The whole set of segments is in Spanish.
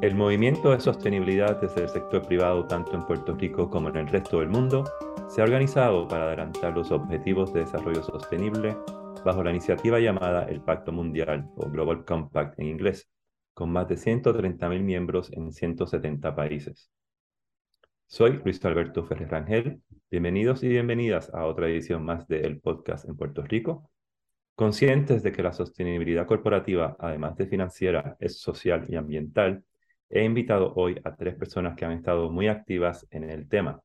El movimiento de sostenibilidad desde el sector privado, tanto en Puerto Rico como en el resto del mundo, se ha organizado para adelantar los objetivos de desarrollo sostenible bajo la iniciativa llamada el Pacto Mundial o Global Compact en inglés, con más de 130.000 miembros en 170 países. Soy Luis Alberto Ferrer Rangel. Bienvenidos y bienvenidas a otra edición más de El Podcast en Puerto Rico. Conscientes de que la sostenibilidad corporativa, además de financiera, es social y ambiental, he invitado hoy a tres personas que han estado muy activas en el tema.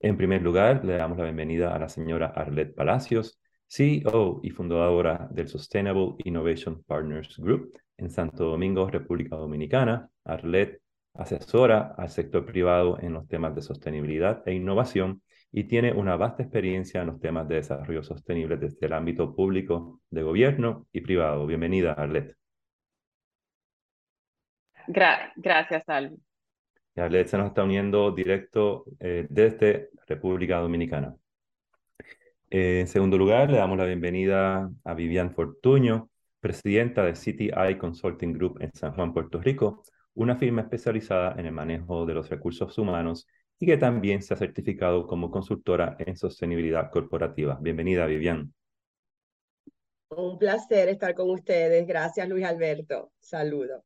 En primer lugar, le damos la bienvenida a la señora Arlette Palacios, CEO y fundadora del Sustainable Innovation Partners Group en Santo Domingo, República Dominicana. Arlette asesora al sector privado en los temas de sostenibilidad e innovación y tiene una vasta experiencia en los temas de desarrollo sostenible desde el ámbito público, de gobierno y privado. Bienvenida, Arlette. Gracias, Alvi. Arlette se nos está uniendo directo eh, desde República Dominicana. en segundo lugar, le damos la bienvenida a Vivian Fortuño, presidenta de CTI Consulting Group en San Juan, Puerto Rico, una firma especializada en el manejo de los recursos humanos y que también se ha certificado como consultora en sostenibilidad corporativa. Bienvenida, Vivian. Un placer estar con ustedes. Gracias, Luis Alberto. Saludo.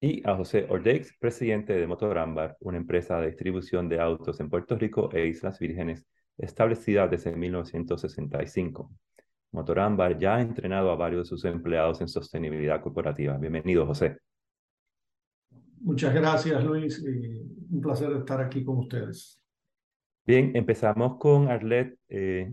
Y a José Ordex, presidente de Motorambar, una empresa de distribución de autos en Puerto Rico e Islas Vírgenes, establecida desde 1965. Motorambar ya ha entrenado a varios de sus empleados en sostenibilidad corporativa. Bienvenido, José. Muchas gracias, Luis. un placer estar aquí con ustedes. Bien, empezamos con Arlet, eh,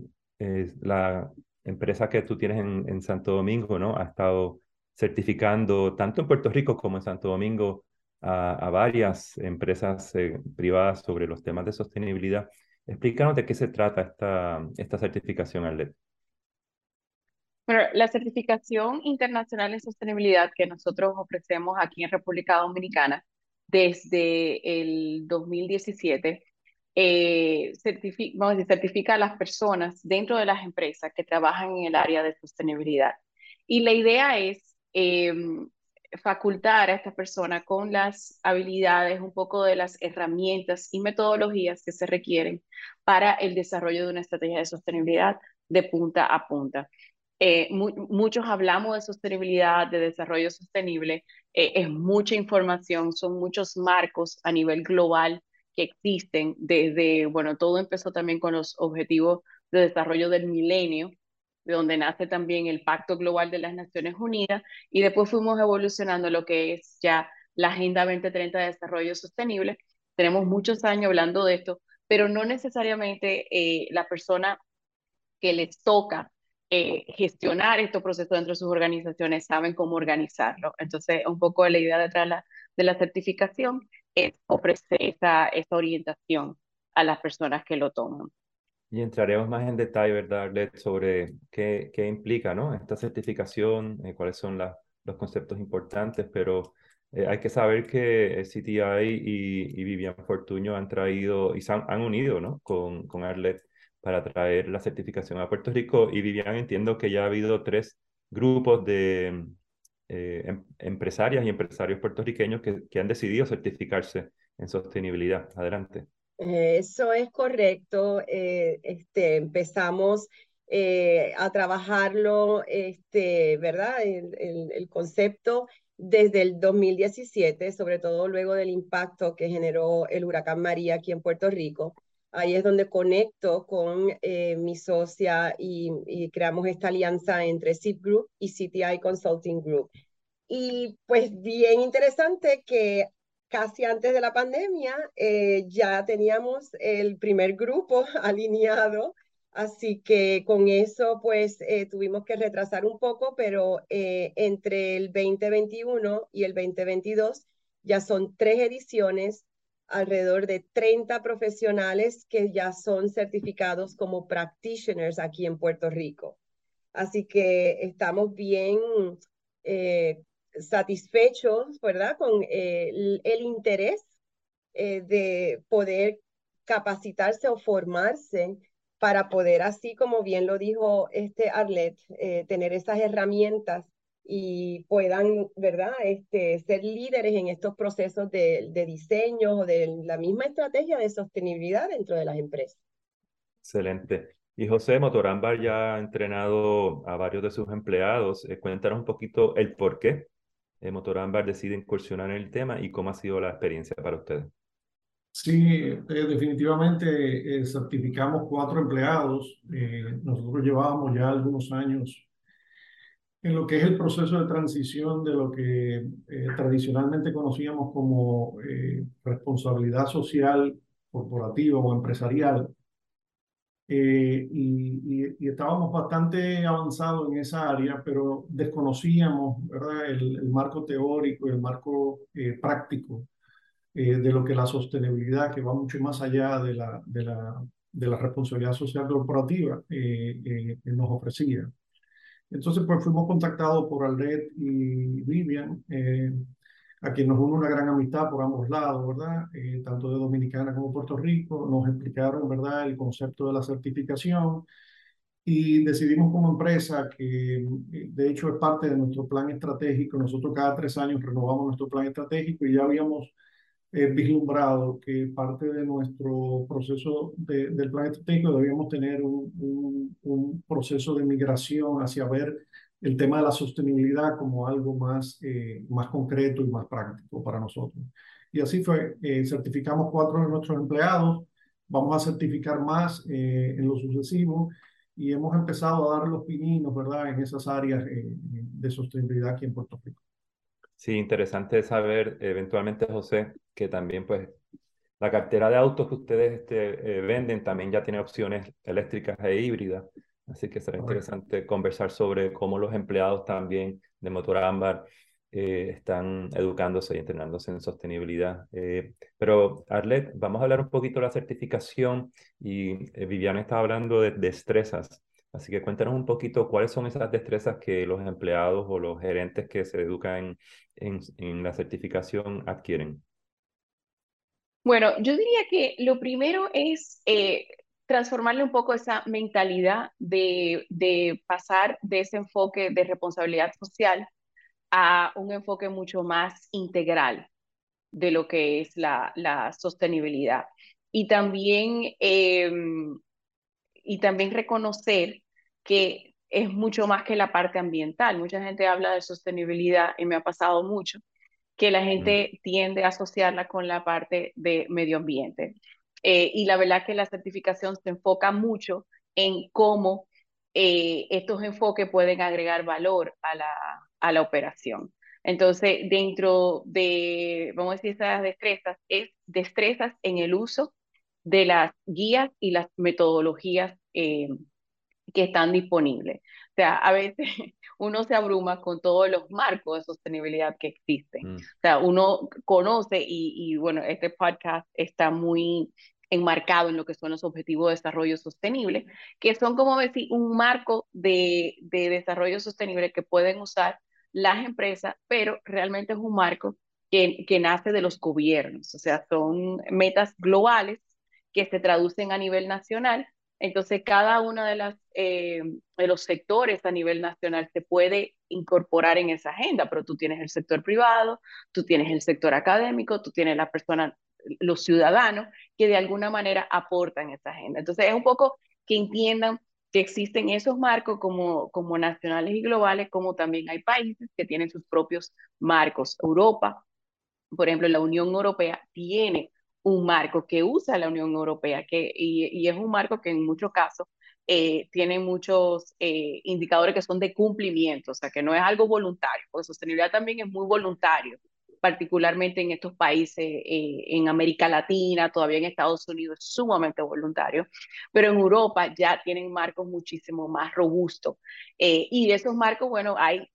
la empresa que tú tienes en, Santo Domingo, ¿no? Ha estado certificando tanto en Puerto Rico como en Santo Domingo a, varias empresas eh, privadas sobre los temas de sostenibilidad. Explícanos de qué se trata esta, esta certificación, Arlet. Bueno, la certificación internacional en sostenibilidad que nosotros ofrecemos aquí en República Dominicana desde el 2017 eh, certifica, a las personas dentro de las empresas que trabajan en el área de sostenibilidad. Y la idea es em, facultar a estas personas con las habilidades, un poco de las herramientas y metodologías que se requieren para el desarrollo de una estrategia de sostenibilidad de punta a punta. Eh, muchos hablamos de sostenibilidad, de desarrollo sostenible, eh, es mucha información, son muchos marcos a nivel global que existen desde, bueno, todo empezó también con los objetivos de desarrollo del milenio, de donde nace también el Pacto Global de las Naciones Unidas, y después fuimos evolucionando lo que es ya la Agenda 2030 de Desarrollo Sostenible. Tenemos muchos años hablando de esto, pero no necesariamente eh, la persona que les toca eh, gestionar estos procesos dentro de sus organizaciones, saben cómo organizarlo. Entonces, un poco la idea detrás de la, certificación es ofrecer esa orientación a las personas que lo toman. Y entraremos más en detalle, ¿verdad, Arlette, sobre qué, qué implica ¿no? esta certificación, eh, cuáles son los conceptos importantes, pero eh, hay que saber que CTI y, y, Vivian Fortuño han traído y se han, han unido ¿no? con, con Arlette para traer la certificación a Puerto Rico. Y Vivian, entiendo que ya ha habido tres grupos de eh, em, empresarias y empresarios puertorriqueños que, que, han decidido certificarse en sostenibilidad. Adelante. Eso es correcto. Eh, este, empezamos eh, a trabajarlo, este, ¿verdad? El, el, el, concepto desde el 2017, sobre todo luego del impacto que generó el huracán María aquí en Puerto Rico. Ahí es donde conecto con eh, mi socia y, creamos esta alianza entre SIP Group y CTI Consulting Group. Y pues bien interesante que casi antes de la pandemia eh, ya teníamos el primer grupo alineado, así que con eso pues eh, tuvimos que retrasar un poco, pero entre el 2021 y el 2022 ya son tres ediciones alrededor de 30 profesionales que ya son certificados como practitioners aquí en Puerto Rico. Así que estamos bien eh, satisfechos, ¿verdad? Con eh, el, interés eh, de poder capacitarse o formarse para poder, así como bien lo dijo este Arlet, tener esas herramientas y puedan, ¿verdad?, este, ser líderes en estos procesos de, de diseño o de la misma estrategia de sostenibilidad dentro de las empresas. Excelente. Y José Motorámbar ya ha entrenado a varios de sus empleados. Eh, cuéntanos un poquito el por qué eh, Motorámbar decide incursionar en el tema y cómo ha sido la experiencia para ustedes. Sí, eh, definitivamente eh, certificamos cuatro empleados. nosotros llevábamos ya algunos años en lo que es el proceso de transición de lo que tradicionalmente conocíamos como responsabilidad social corporativa o empresarial eh, y, estábamos bastante avanzados en esa área, pero desconocíamos ¿verdad? El, marco teórico y el marco eh, práctico eh, de lo que la sostenibilidad, que va mucho más allá de la, de la, de la responsabilidad social corporativa, nos ofrecía. Entonces, pues fuimos contactados por Alred y Vivian a quien nos une una gran amistad por ambos lados, ¿verdad? Eh, tanto de Dominicana como Puerto Rico, nos explicaron, ¿verdad?, el concepto de la certificación y decidimos como empresa que, eh, de hecho, es parte de nuestro plan estratégico. Nosotros cada tres años renovamos nuestro plan estratégico y ya habíamos eh, vislumbrado que parte de nuestro proceso del plan estratégico debíamos tener un, un, un proceso de migración hacia ver el tema de la sostenibilidad como algo más, eh, más concreto y más práctico para nosotros. Y así fue, eh, certificamos cuatro de nuestros empleados, vamos a certificar más eh, en lo sucesivo y hemos empezado a dar los pininos, ¿verdad?, en esas áreas de sostenibilidad aquí en Puerto Rico. Sí, interesante saber eventualmente, José, que también pues la cartera de autos que ustedes este, venden también ya tiene opciones eléctricas e híbridas. Así que será interesante conversar sobre cómo los empleados también de Motor Ámbar eh, están educándose y entrenándose en sostenibilidad. Eh, pero Arlet, vamos a hablar un poquito de la certificación y eh, Viviana estaba hablando de destrezas. Así que cuéntanos un poquito cuáles son esas destrezas que los empleados o los gerentes que se educan en, en la certificación adquieren. Bueno, yo diría que lo primero es transformarle un poco esa mentalidad de, de, pasar de ese enfoque de responsabilidad social a un enfoque mucho más integral de lo que es la, la sostenibilidad. Y también, em, y también reconocer que es mucho más que la parte ambiental. Mucha gente habla de sostenibilidad y me ha pasado mucho que la gente tiende a asociarla con la parte de medio ambiente. Eh, y la verdad que la certificación se enfoca mucho en cómo eh, estos enfoques pueden agregar valor a la, a la operación. Entonces, dentro de, vamos a decir, esas destrezas, es destrezas en el uso de las guías y las metodologías eh, que están disponibles. O sea, a veces uno se abruma con todos los marcos de sostenibilidad que existen. Mm. O sea, uno conoce y, y, bueno, este podcast está muy enmarcado en lo que son los objetivos de desarrollo sostenible, que son como decir un marco de, de desarrollo sostenible que pueden usar las empresas, pero realmente es un marco que, que nace de los gobiernos, o sea, son metas globales que se traducen a nivel nacional. Entonces, cada uno de, las, eh, de los sectores a nivel nacional se puede incorporar en esa agenda, pero tú tienes el sector privado, tú tienes el sector académico, tú tienes la persona los ciudadanos que de alguna manera aportan esa agenda. Entonces es un poco que entiendan que existen esos marcos como, como nacionales y globales, como también hay países que tienen sus propios marcos. Europa, por ejemplo, la Unión Europea tiene un marco que usa la Unión Europea que, y, es un marco que en muchos casos eh, tiene muchos eh, indicadores que son de cumplimiento, o sea, que no es algo voluntario, porque sostenibilidad también es muy voluntario particularmente en estos países, eh, en América Latina, todavía en Estados Unidos es sumamente voluntario, pero en Europa ya tienen marcos muchísimo más robustos. Eh, y de esos marcos, bueno, hay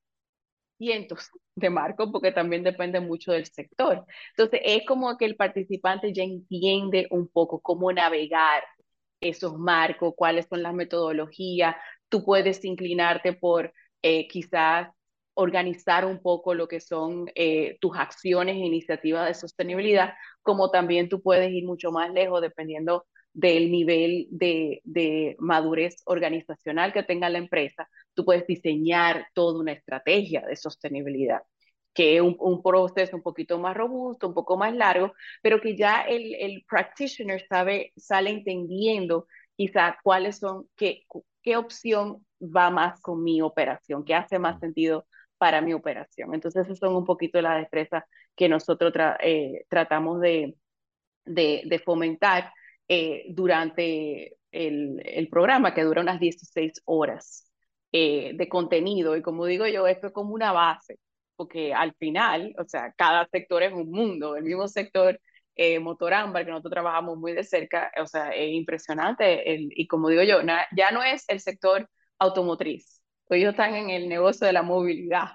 cientos de marcos porque también depende mucho del sector. Entonces, es como que el participante ya entiende un poco cómo navegar esos marcos, cuáles son las metodologías. Tú puedes inclinarte por eh, quizás organizar un poco lo que son eh, tus acciones e iniciativas de sostenibilidad, como también tú puedes ir mucho más lejos dependiendo del nivel de, de madurez organizacional que tenga la empresa, tú puedes diseñar toda una estrategia de sostenibilidad que es un, proceso un poquito más robusto, un poco más largo, pero que ya el, el practitioner sabe, sale entendiendo quizá cuáles son, qué, qué opción va más con mi operación, qué hace más sentido para mi operación. Entonces, esas son un poquito las destrezas que nosotros eh, tratamos de, de, fomentar eh, durante el, el, programa, que dura unas 16 horas eh, de contenido. Y como digo yo, esto es como una base, porque al final, o sea, cada sector es un mundo. El mismo sector eh, motor ámbar, que nosotros trabajamos muy de cerca, o sea, es impresionante. El, y como digo yo, ya no es el sector automotriz, ellos están en el negocio de la movilidad.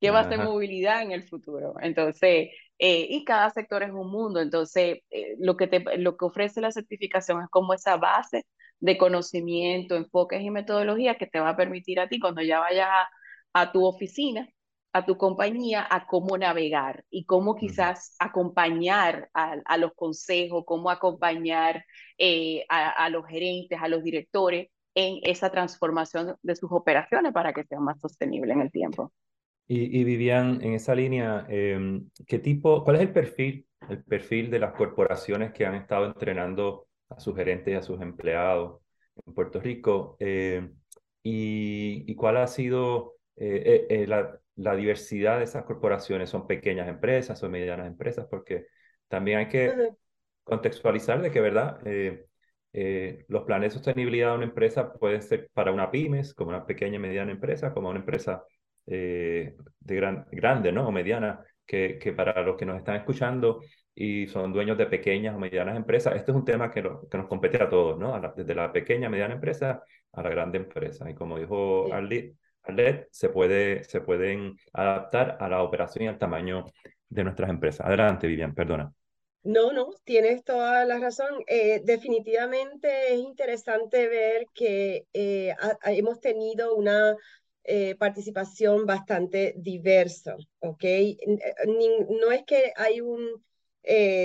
¿Qué va a ser movilidad en el futuro? Entonces, eh, y cada sector es un mundo, entonces eh, lo, que te, lo que ofrece la certificación es como esa base de conocimiento, enfoques y metodologías que te va a permitir a ti cuando ya vayas a tu oficina a tu compañía a cómo navegar y cómo quizás acompañar a, los consejos, cómo acompañar eh, a, los gerentes, a los directores en esa transformación de sus operaciones para que sean más sostenibles en el tiempo. Y, Vivian, en esa línea, em, ¿qué tipo, cuál es el perfil, el perfil de las corporaciones que han estado entrenando a sus gerentes y a sus empleados en Puerto Rico? Em, y, y, cuál ha sido eh, eh, la, la diversidad de esas corporaciones son pequeñas empresas o medianas empresas, porque también hay que contextualizar de que, ¿verdad? Eh, eh, los planes de sostenibilidad de una empresa pueden ser para una pymes, como una pequeña y mediana empresa, como una empresa eh, de gran, grande, ¿no? O mediana, que, que para los que nos están escuchando y son dueños de pequeñas o medianas empresas, este es un tema que, que nos compete a todos, ¿no? desde la pequeña, mediana empresa a la grande empresa. Y como dijo Arlie, LED se, puede, se pueden adaptar a la operación y al tamaño de nuestras empresas. Adelante, Vivian, perdona. No, no, tienes toda la razón. Eh, definitivamente es interesante ver que eh, hemos tenido una eh, participación bastante diversa, ¿ok? no es que hay un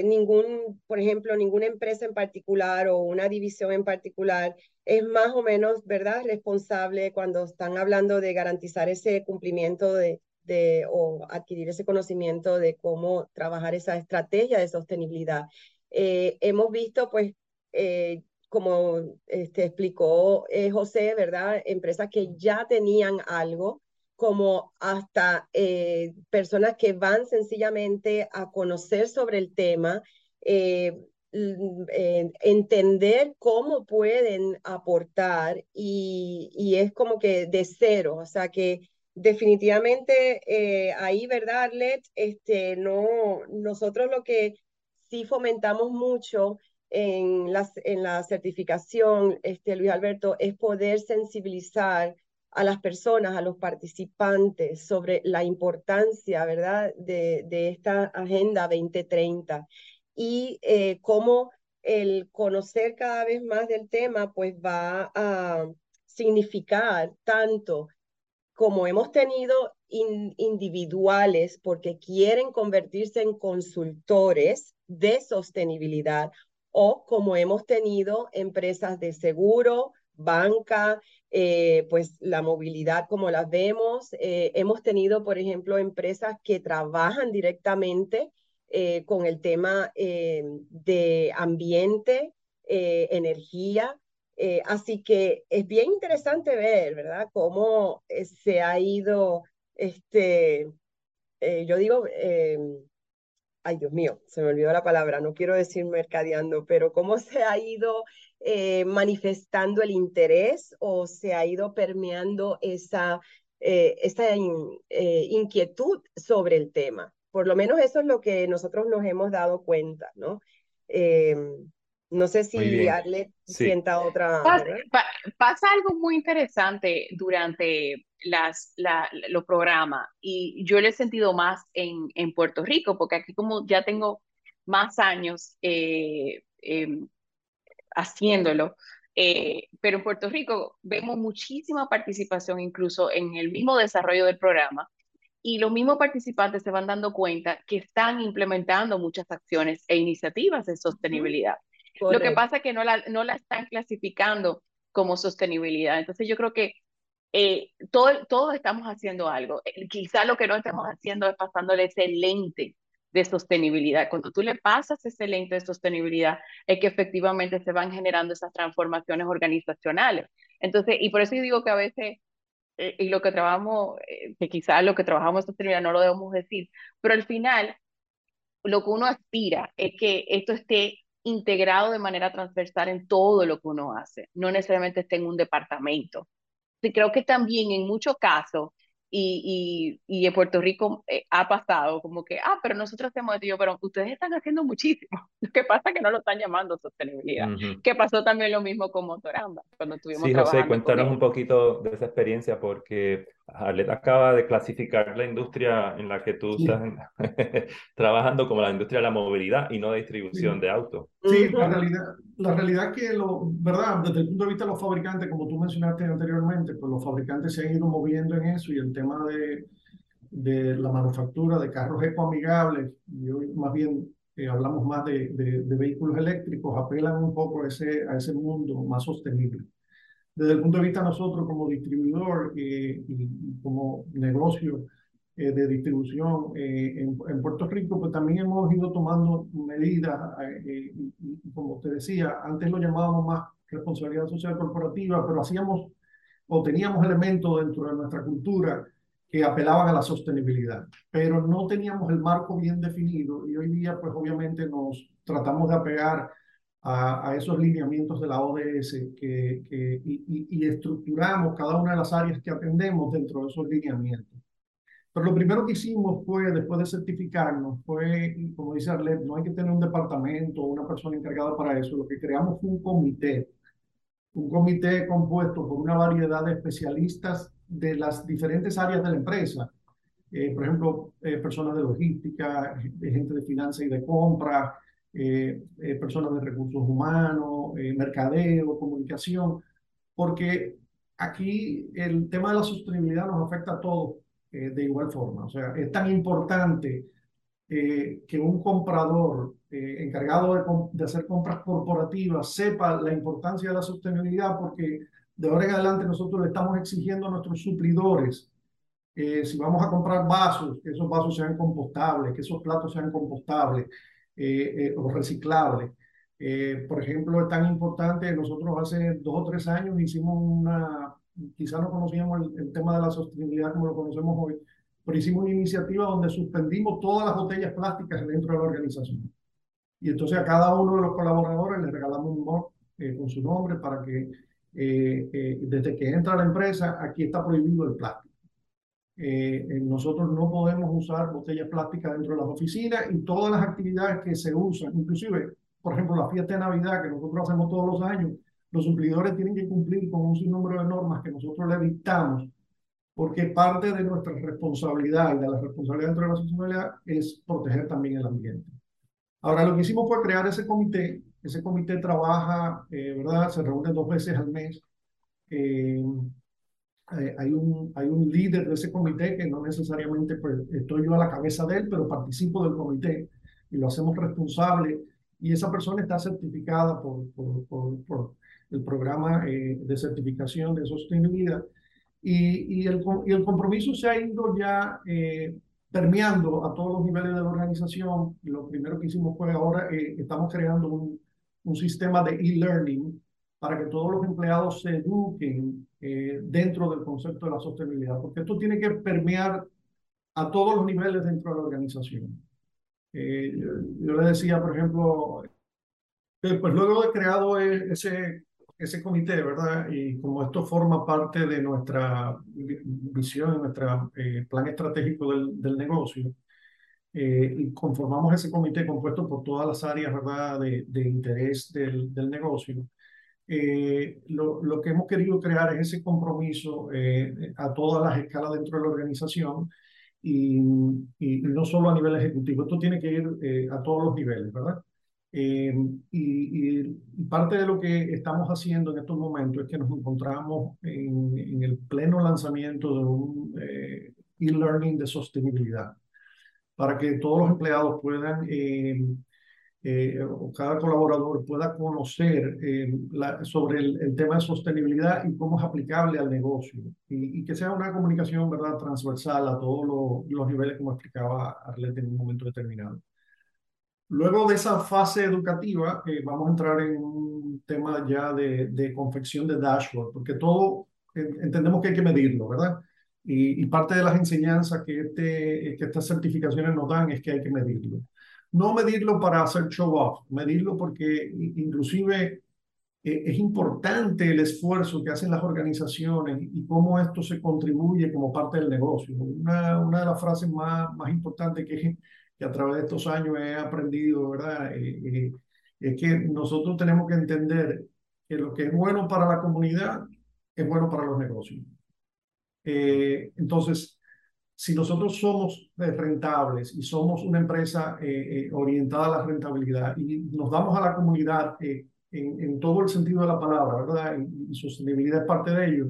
ningún, por ejemplo, ninguna empresa en particular o una división en particular es más o menos, ¿verdad?, responsable cuando están hablando de garantizar ese cumplimiento de, de o adquirir ese conocimiento de cómo trabajar esa estrategia de sostenibilidad. Eh, hemos visto, pues, eh, como este, explicó José, ¿verdad? Empresas que ya tenían algo como hasta eh, personas que van sencillamente a conocer sobre el tema, eh, entender cómo pueden aportar y, es como que de cero, o sea que definitivamente eh, ahí, ¿verdad, Arlet? Este, no, nosotros lo que sí fomentamos mucho en la, en la certificación, este, Luis Alberto, es poder sensibilizar a las personas, a los participantes sobre la importancia, ¿verdad?, de, de esta Agenda 2030 y eh, cómo el conocer cada vez más del tema, pues va a significar tanto como hemos tenido individuales porque quieren convertirse en consultores de sostenibilidad o como hemos tenido empresas de seguro, banca, eh, pues la movilidad como las vemos. Eh, hemos tenido, por ejemplo, empresas que trabajan directamente eh, con el tema de ambiente, energía. Así que es bien interesante ver, ¿verdad?, cómo se ha ido, este, yo digo, ay Dios mío, se me olvidó la palabra, no quiero decir mercadeando, pero cómo se ha ido eh, manifestando el interés o se ha ido permeando esa, eh, eh, inquietud sobre el tema. Por lo menos eso es lo que nosotros nos hemos dado cuenta, ¿no? No sé si Arlet sienta otra... Pasa, algo muy interesante durante las, los programas y yo lo he sentido más en, en Puerto Rico, porque aquí como ya tengo más años eh, em, haciéndolo. Eh, pero en Puerto Rico vemos muchísima participación incluso en el mismo desarrollo del programa y los mismos participantes se van dando cuenta que están implementando muchas acciones e iniciativas de sostenibilidad. Lo que pasa es que no la, no la están clasificando como sostenibilidad. Entonces yo creo que eh, todo, todos estamos haciendo algo. Eh, quizá lo que no estamos haciendo es pasándole ese lente de sostenibilidad. Cuando tú le pasas ese lente de sostenibilidad, es que efectivamente se van generando esas transformaciones organizacionales. Entonces, y por eso yo digo que a veces, eh, y lo que trabajamos, que quizá lo que trabajamos en sostenibilidad no lo debemos decir, pero al final, lo que uno aspira es que esto esté integrado de manera transversal en todo lo que uno hace, no necesariamente esté en un departamento creo que también en muchos casos, y, y, y, en Puerto Rico eh, ha pasado como que, ah, pero nosotros hacemos esto, pero ustedes están haciendo muchísimo. Lo que pasa es que no lo están llamando sostenibilidad. Que pasó también lo mismo con Motoramba, cuando tuvimos Sí, José, cuéntanos un poquito de esa experiencia, porque Arlet acaba de clasificar la industria en la que tú estás trabajando como la industria de la movilidad y no de distribución de autos. Sí, la realidad, la realidad es que, lo, ¿verdad? Desde el punto de vista de los fabricantes, como tú mencionaste anteriormente, pues los fabricantes se han ido moviendo en eso y el tema de, de la manufactura de carros ecoamigables, y hoy más bien eh, hablamos más de, de, vehículos eléctricos, apelan un poco a ese, a ese mundo más sostenible desde el punto de vista de nosotros como distribuidor eh, y, como negocio eh, de distribución eh, en, Puerto Rico, pues también hemos ido tomando medidas, como te decía, antes lo llamábamos más responsabilidad social corporativa, pero hacíamos o teníamos elementos dentro de nuestra cultura que apelaban a la sostenibilidad, pero no teníamos el marco bien definido y hoy día pues obviamente nos tratamos de apegar a, esos lineamientos de la ODS que, que y, y, estructuramos cada una de las áreas que atendemos dentro de esos lineamientos. Pero lo primero que hicimos fue, después de certificarnos, fue, como dice Arlet, no hay que tener un departamento o una persona encargada para eso. Lo que creamos fue un comité, un comité compuesto por una variedad de especialistas de las diferentes áreas de la empresa. Eh, por ejemplo, eh, personas de logística, gente de finanzas y de compra, personas de recursos humanos, eh, mercadeo, comunicación, porque aquí el tema de la sostenibilidad nos afecta a todos de igual forma. O sea, es tan importante que un comprador encargado de, de, hacer compras corporativas sepa la importancia de la sostenibilidad porque de ahora en adelante nosotros le estamos exigiendo a nuestros suplidores si vamos a comprar vasos, que esos vasos sean compostables, que esos platos sean compostables, eh, eh, o reciclable. Eh, por ejemplo, es tan importante, nosotros hace dos o tres años hicimos una, quizás no conocíamos el, tema de la sostenibilidad como lo conocemos hoy, pero hicimos una iniciativa donde suspendimos todas las botellas plásticas dentro de la organización. Y entonces a cada uno de los colaboradores le regalamos un mug con su nombre para que desde que entra la empresa, aquí está prohibido el plástico. Eh, eh, nosotros no podemos usar botellas plásticas dentro de las oficinas y todas las actividades que se usan, inclusive, por ejemplo, la fiesta de Navidad que nosotros hacemos todos los años, los suplidores tienen que cumplir con un sinnúmero de normas que nosotros le dictamos, porque parte de nuestra responsabilidad y de la responsabilidad dentro de la sostenibilidad es proteger también el ambiente. Ahora, lo que hicimos fue crear ese comité. Ese comité trabaja, eh, ¿verdad? Se reúne dos veces al mes. Eh, eh, hay, un, hay un líder de ese comité que no necesariamente pues, estoy yo a la cabeza de él, pero participo del comité y lo hacemos responsable y esa persona está certificada por, por, por, el programa eh, de certificación de sostenibilidad y, y, el, y el compromiso se ha ido ya eh, permeando a todos los niveles de la organización. Lo primero que hicimos fue ahora estamos creando un, un sistema de e-learning para que todos los empleados se eduquen eh, dentro del concepto de la sostenibilidad, porque esto tiene que permear a todos los niveles dentro de la organización. Eh, yo, le decía, por ejemplo, pues luego he creado e, ese, ese comité, ¿verdad? Y como esto forma parte de nuestra visión, de nuestro eh, plan estratégico del, del negocio, y conformamos ese comité compuesto por todas las áreas, ¿verdad?, de, de interés del, del negocio. Eh, lo, lo, que hemos querido crear es ese compromiso eh, a todas las escalas dentro de la organización y, no solo a nivel ejecutivo, esto tiene que ir eh, a todos los niveles, ¿verdad? Y, y, parte de lo que estamos haciendo en estos momentos es que nos encontramos en, en el pleno lanzamiento de un e-learning de sostenibilidad para que todos los empleados puedan eh, o cada colaborador pueda conocer eh, sobre el, tema de sostenibilidad y cómo es aplicable al negocio y, que sea una comunicación verdad transversal a todos los, niveles como explicaba Arlette en un momento determinado. Luego de esa fase educativa eh, vamos a entrar en un tema ya de, de confección de dashboard porque todo entendemos que hay que medirlo, ¿verdad? Y, parte de las enseñanzas que, este, que estas certificaciones nos dan es que hay que medirlo. No medirlo para hacer show off, medirlo porque inclusive eh, es importante el esfuerzo que hacen las organizaciones y cómo esto se contribuye como parte del negocio. Una, una de las frases más, más importantes que, que a través de estos años he aprendido, ¿verdad? Eh, eh, es que nosotros tenemos que entender que lo que es bueno para la comunidad es bueno para los negocios. Eh, entonces, si nosotros somos eh, rentables y somos una empresa eh, orientada a la rentabilidad y nos damos a la comunidad en, en, todo el sentido de la palabra, ¿verdad? Y, sostenibilidad es parte de ello,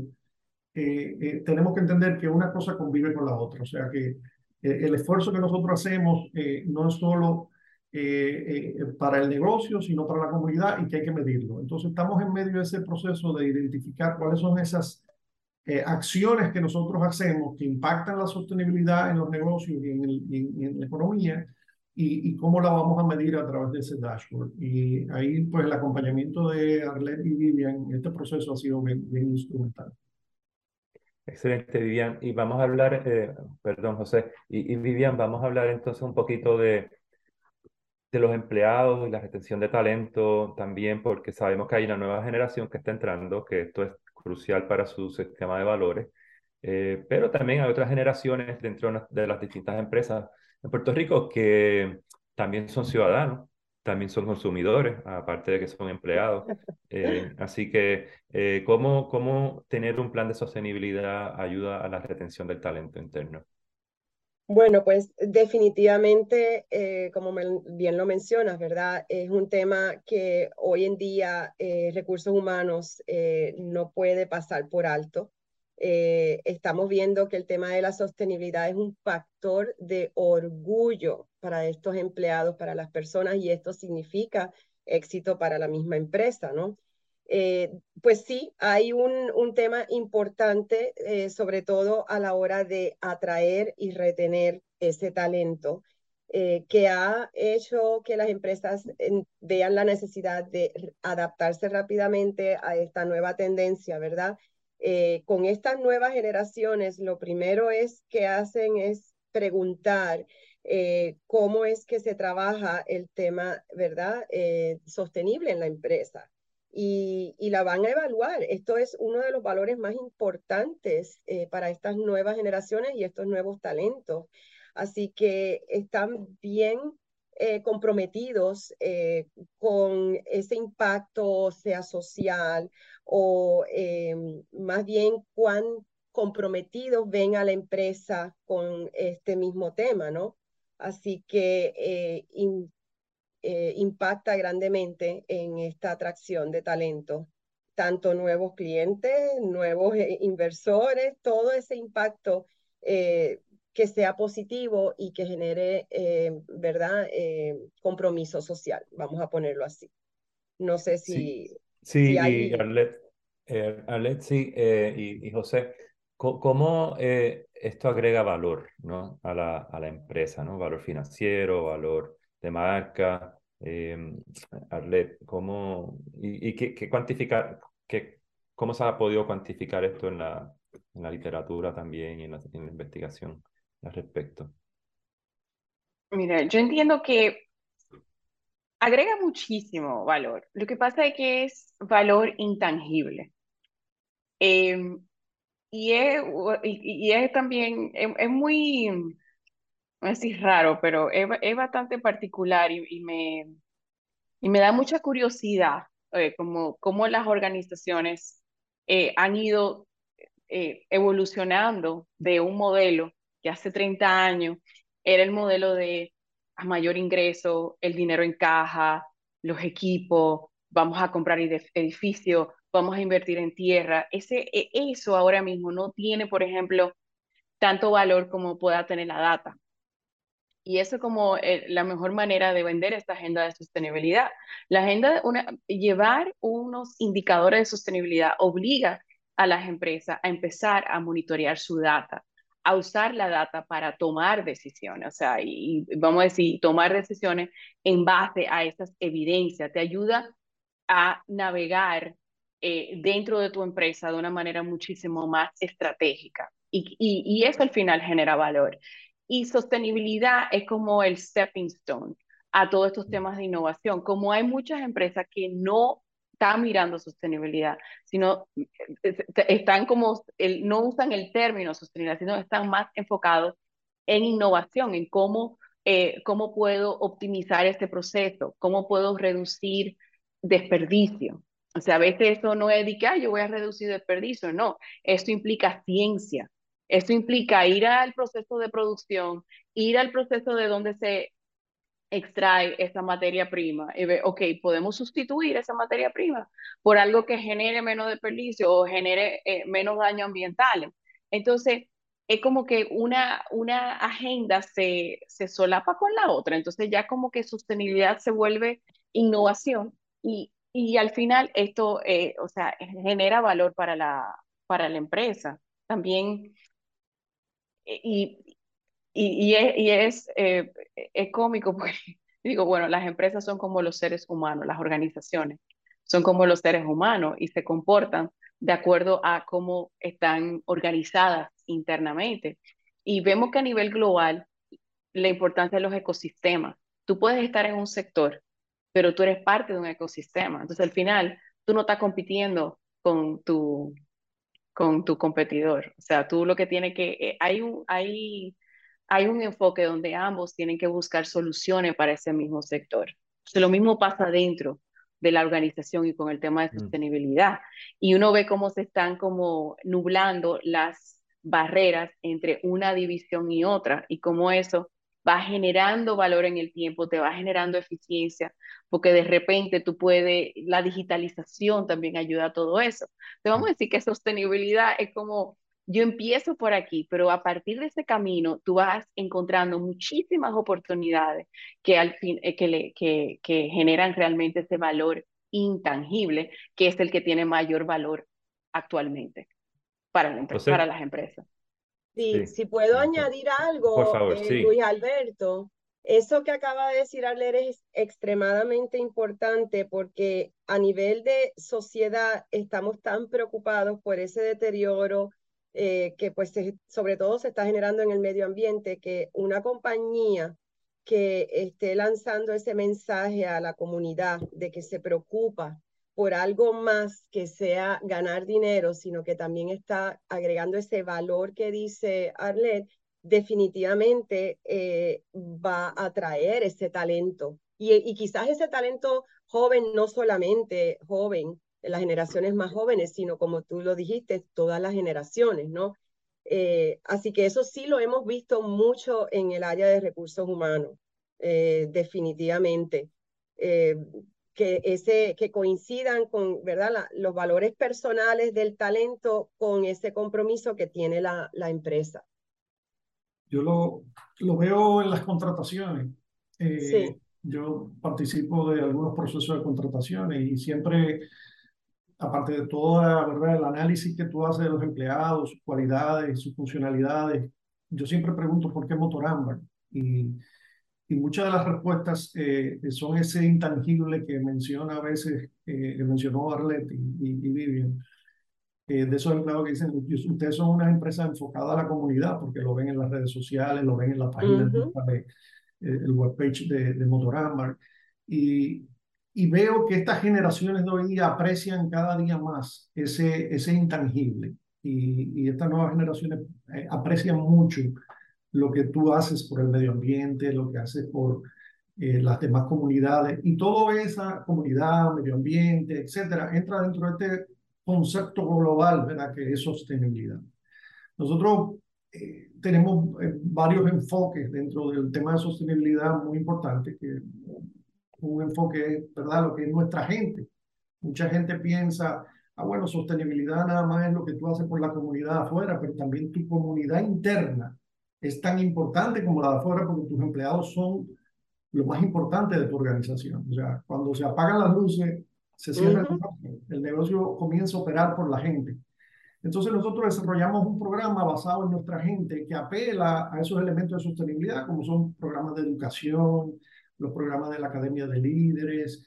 tenemos que entender que una cosa convive con la otra. O sea que el esfuerzo que nosotros hacemos no es solo para el negocio, sino para la comunidad y que hay que medirlo. Entonces estamos en medio de ese proceso de identificar cuáles son esas eh, acciones que nosotros hacemos que impactan la sostenibilidad en los negocios y en, la economía y, cómo la vamos a medir a través de ese dashboard. Y ahí, pues, el acompañamiento de Arlette y Vivian en este proceso ha sido bien, instrumental. Excelente, Vivian. Y vamos a hablar, eh, perdón, José, y, y, Vivian, vamos a hablar entonces un poquito de, de los empleados y la retención de talento también, porque sabemos que hay una nueva generación que está entrando, que esto es crucial para su sistema de valores, eh, pero también hay otras generaciones dentro de las distintas empresas en Puerto Rico que también son ciudadanos, también son consumidores, aparte de que son empleados. Eh, así que, eh, ¿cómo, ¿cómo tener un plan de sostenibilidad ayuda a la retención del talento interno? Bueno, pues definitivamente, eh, como bien lo mencionas, ¿verdad? Es un tema que hoy en día eh, recursos humanos eh, no puede pasar por alto. estamos viendo que el tema de la sostenibilidad es un factor de orgullo para estos empleados, para las personas, y esto significa éxito para la misma empresa, ¿no? Eh, pues sí, hay un, un tema importante, eh, sobre todo a la hora de atraer y retener ese talento, eh, que ha hecho que las empresas vean la necesidad de adaptarse rápidamente a esta nueva tendencia, ¿verdad? con estas nuevas generaciones, lo primero es que hacen es preguntar cómo es que se trabaja el tema, ¿verdad? sostenible en la empresa y, la van a evaluar. Esto es uno de los valores más importantes eh, para estas nuevas generaciones y estos nuevos talentos. Así que están bien eh, comprometidos eh, con ese impacto, sea social, o más bien cuán comprometidos ven a la empresa con este mismo tema, ¿no? Así que eh, impacta grandemente en esta atracción de talento, tanto nuevos clientes, nuevos eh, inversores, todo ese impacto eh, que sea positivo y que genere, ¿verdad?, compromiso social, vamos a ponerlo así. No sé si... Sí, y Arlet, sí, y, José, ¿cómo esto agrega valor ¿no? a, la, a la empresa, ¿no? valor financiero, valor de marca. Eh, Arlet, ¿cómo, y, y qué, cuantificar, qué, cómo se ha podido cuantificar esto en la, en la literatura también y en la, investigación al respecto? Mira, yo entiendo que agrega muchísimo valor. Lo que pasa es que es valor intangible. Em, y, es, y, es también, es, muy, es raro, pero es, es bastante particular y, me, y me da mucha curiosidad eh, como, cómo las organizaciones eh, han ido eh, evolucionando de un modelo que hace 30 años era el modelo de mayor ingreso, el dinero en caja, los equipos, vamos a comprar edificios, vamos a invertir en tierra. Ese, e, eso ahora mismo no tiene, por ejemplo, tanto valor como pueda tener la data. Y eso es como eh, la mejor manera de vender esta agenda de sostenibilidad. La agenda, una, llevar unos indicadores de sostenibilidad obliga a las empresas a empezar a monitorear su data, a usar la data para tomar decisiones, o sea, y, vamos a decir, tomar decisiones en base a esas evidencias, te ayuda a navegar eh, dentro de tu empresa de una manera muchísimo más estratégica. Y, y, eso al final genera valor. Y sostenibilidad es como el stepping stone a todos estos temas de innovación. Como hay muchas empresas que no están mirando sostenibilidad, sino eh, están como, el, no usan el término sostenibilidad, sino están más enfocados en innovación, en cómo, eh, cómo puedo optimizar este proceso, cómo puedo reducir desperdicio. O sea, a veces eso no es de que yo voy a reducir desperdicio, no, esto implica ciencia, esto implica ir al proceso de producción, ir al proceso de donde se extrae esa materia prima y ve, ok, podemos sustituir esa materia prima por algo que genere menos desperdicio o genere eh, menos daño ambiental. Entonces, es como que una, una agenda se, se solapa con la otra, entonces ya como que sostenibilidad se vuelve innovación y, y al final esto, eh, o sea, genera valor para la, para la empresa. También, eh, y, y, es, eh, es, cómico porque digo, bueno, las empresas son como los seres humanos, las organizaciones son como los seres humanos y se comportan de acuerdo a cómo están organizadas internamente. Y vemos que a nivel global, la importancia de los ecosistemas. Tú puedes estar en un sector, pero tú eres parte de un ecosistema. Entonces, al final, tú no estás compitiendo con tu, con tu competidor. O sea, tú lo que tienes que... Eh, hay, un, hay hay un enfoque donde ambos tienen que buscar soluciones para ese mismo sector. lo mismo pasa dentro de la organización y con el tema de mm. sostenibilidad. Y uno ve cómo se están como nublando las barreras entre una división y otra y cómo eso va generando valor en el tiempo, te va generando eficiencia, porque de repente tú puedes, la digitalización también ayuda a todo eso. Te vamos a decir que sostenibilidad es como yo empiezo por aquí, pero a partir de ese camino tú vas encontrando muchísimas oportunidades que al fin eh, que, le, que, que generan realmente ese valor intangible, que es el que tiene mayor valor actualmente para, la para las empresas. Sí, si puedo añadir algo, por favor, eh, Luis Alberto, eso que acaba de decir Arler es extremadamente importante porque a nivel de sociedad estamos tan preocupados por ese deterioro eh, que pues sobre todo se está generando en el medio ambiente, que una compañía que esté lanzando ese mensaje a la comunidad de que se preocupa por algo más que sea ganar dinero, sino que también está agregando ese valor que dice Arlet, definitivamente eh, va a atraer ese talento. Y, y quizás ese talento joven, no solamente joven, las generaciones más jóvenes, sino como tú lo dijiste, todas las generaciones, ¿no? Eh, así que eso sí lo hemos visto mucho en el área de recursos humanos, eh, definitivamente. Eh, que, ese, que coincidan con ¿verdad? los valores personales del talento con ese compromiso que tiene la, la empresa. Yo lo, lo veo en las contrataciones. sí. Yo participo de algunos procesos de contrataciones y siempre aparte de todo ¿verdad? el análisis que tú haces de los empleados, sus cualidades, sus funcionalidades, yo siempre pregunto por qué motor ámbar. Y, y muchas de las respuestas eh, son ese intangible que menciona a veces, eh, que mencionó Arlette y, y, Vivian, eh, de esos empleados que dicen, ustedes son una empresa enfocada a la comunidad, porque lo ven en las redes sociales, lo ven en la página, de, el webpage de, de Motor Y, y veo que estas generaciones de hoy día aprecian cada día más ese, ese intangible. Y, y estas nuevas generaciones eh, aprecian mucho lo que tú haces por el medio ambiente, lo que haces por eh, las demás comunidades y toda esa comunidad, medio ambiente, etcétera, entra dentro de este concepto global, ¿verdad? Que es sostenibilidad. Nosotros eh, tenemos varios enfoques dentro del tema de sostenibilidad muy importantes que un enfoque, ¿verdad? Lo que es nuestra gente. Mucha gente piensa, ah, bueno, sostenibilidad nada más es lo que tú haces por la comunidad afuera, pero también tu comunidad interna es tan importante como la de afuera porque tus empleados son lo más importante de tu organización. O sea, cuando se apagan las luces, se cierra el negocio. El negocio comienza a operar por la gente. Entonces nosotros desarrollamos un programa basado en nuestra gente que apela a esos elementos de sostenibilidad, como son programas de educación, los programas de la Academia de Líderes,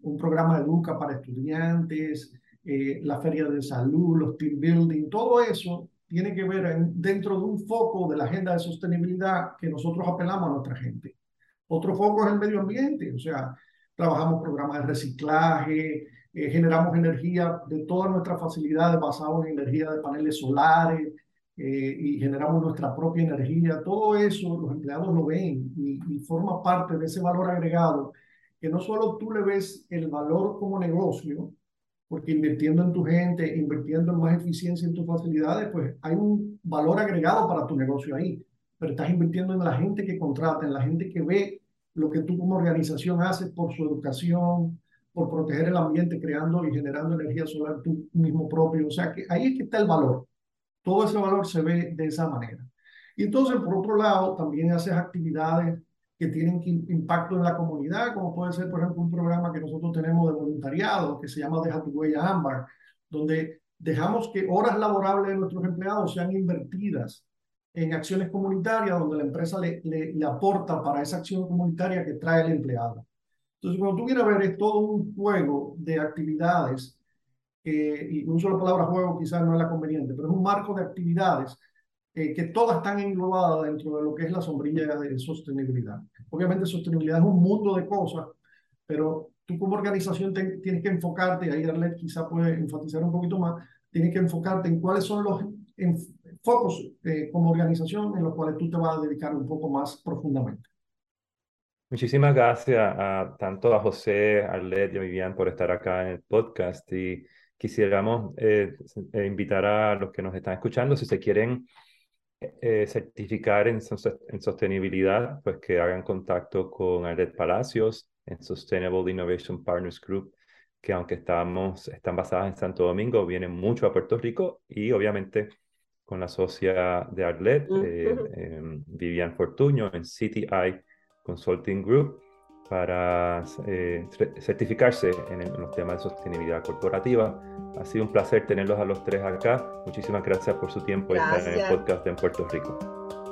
un programa de Educa para estudiantes, eh, la feria de salud, los team building, todo eso tiene que ver dentro de un foco de la agenda de sostenibilidad que nosotros apelamos a nuestra gente. Otro foco es el medio ambiente, o sea, trabajamos programas de reciclaje, eh, generamos energía de todas nuestras facilidades basadas en energía de paneles solares eh, y generamos nuestra propia energía. Todo eso los empleados lo ven y, y forma parte de ese valor agregado que no solo tú le ves el valor como negocio, porque invirtiendo en tu gente, invirtiendo en más eficiencia en tus facilidades, pues hay un valor agregado para tu negocio ahí. Pero estás invirtiendo en la gente que contrata, en la gente que ve lo que tú como organización haces por su educación, por proteger el ambiente, creando y generando energía solar tú mismo propio. O sea, que ahí es que está el valor. Todo ese valor se ve de esa manera. Y entonces, por otro lado, también haces actividades que tienen impacto en la comunidad, como puede ser, por ejemplo, un programa que nosotros tenemos de voluntariado que se llama Deja tu huella ámbar, donde dejamos que horas laborables de nuestros empleados sean invertidas en acciones comunitarias, donde la empresa le, le, aporta para esa acción comunitaria que trae el empleado. Entonces, cuando tú a ver, es todo un juego de actividades, y un solo palabra juego quizás no es la conveniente, pero es un marco de actividades eh, que todas están englobadas dentro de lo que es la sombrilla de sostenibilidad. Obviamente sostenibilidad es un mundo de cosas, pero tú como organización tienes que enfocarte, ahí Arlet quizá puede enfatizar un poquito más, tienes que enfocarte en cuáles son los focos eh, como organización en los cuales tú te vas a dedicar un poco más profundamente. Muchísimas gracias a tanto a José, Arlet y a Vivian por estar acá en el podcast y quisiéramos eh, invitar a los que nos están escuchando, si se quieren eh, certificar en, en, sostenibilidad, pues que hagan contacto con Aret Palacios en Sustainable Innovation Partners Group, que aunque estamos, están basadas en Santo Domingo, vienen mucho a Puerto Rico y obviamente con la socia de Arlet, eh, em, Vivian Fortuño, en CTI Consulting Group, para eh, certificarse en, los temas de sostenibilidad corporativa. Ha sido un placer tenerlos a los tres acá. Muchísimas gracias por su tiempo y estar en el podcast en Puerto Rico.